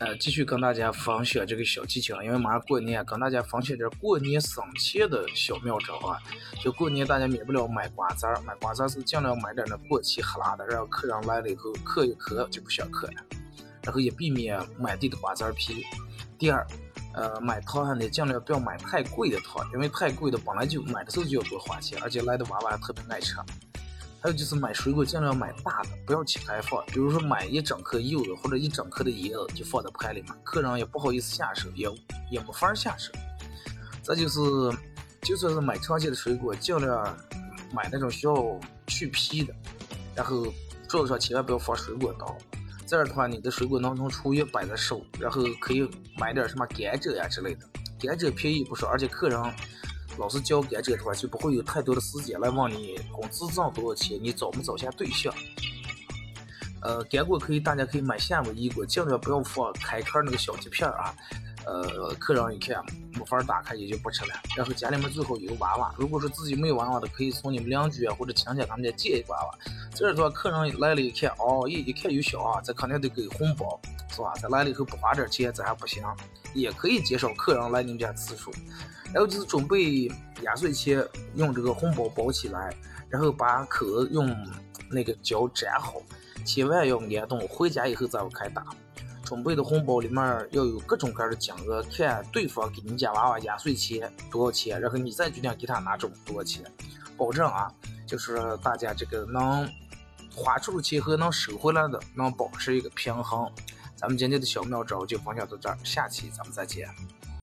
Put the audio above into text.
呃，继续跟大家分享这个小技巧，因为马上过年，跟大家分享点过年省钱的小妙招啊。就过年大家免不了买瓜子儿，买瓜子儿是尽量买点那过期哈喇的，让客人来了以后嗑一嗑就不想嗑了。然后也避免满地的瓜子皮。第二，呃，买糖呢尽量不要买太贵的糖，因为太贵的本来就买的时候就要多花钱，而且来的娃娃特别爱吃。还有就是买水果尽量买大的，不要切开放。比如说买一整颗柚子或者一整颗的椰子，就放在盘里面，客人也不好意思下手，也也没法下手。再就是，就算是买常见的水果，尽量买那种需要去皮的。然后桌子上千万不要放水果刀。这样的话，你的水果能从厨余摆在手，然后可以买点什么甘蔗呀之类的，甘蔗便宜不少，而且客人。老是交甘蔗的话，就不会有太多的时间来问你工资挣多少钱，你找没找下对象。呃，干果可以，大家可以买夏威夷果，尽量不要放开壳那个小铁片啊。呃，客人一看没法打开，也就不吃了。然后家里面最好有娃娃，如果说自己没有娃娃的，可以从你们邻居啊或者亲戚他们家借一个娃娃。这样的话，客人来了一看，哦，一一看有小啊，这肯定得给红包，是吧？咱来了以后不花点钱，这还不行。也可以减少客人来你们家次数。然后就是准备压岁钱，用这个红包包起来，然后把口用那个胶粘好，千万要粘动。回家以后再开打。准备的红包里面要有各种各样的金额，看对方给你家娃娃压岁钱多少钱，然后你再决定给他拿走多少钱。保证啊，就是大家这个能花出的钱和能收回来的能保持一个平衡。咱们今天的小妙招就分享到这儿，下期咱们再见。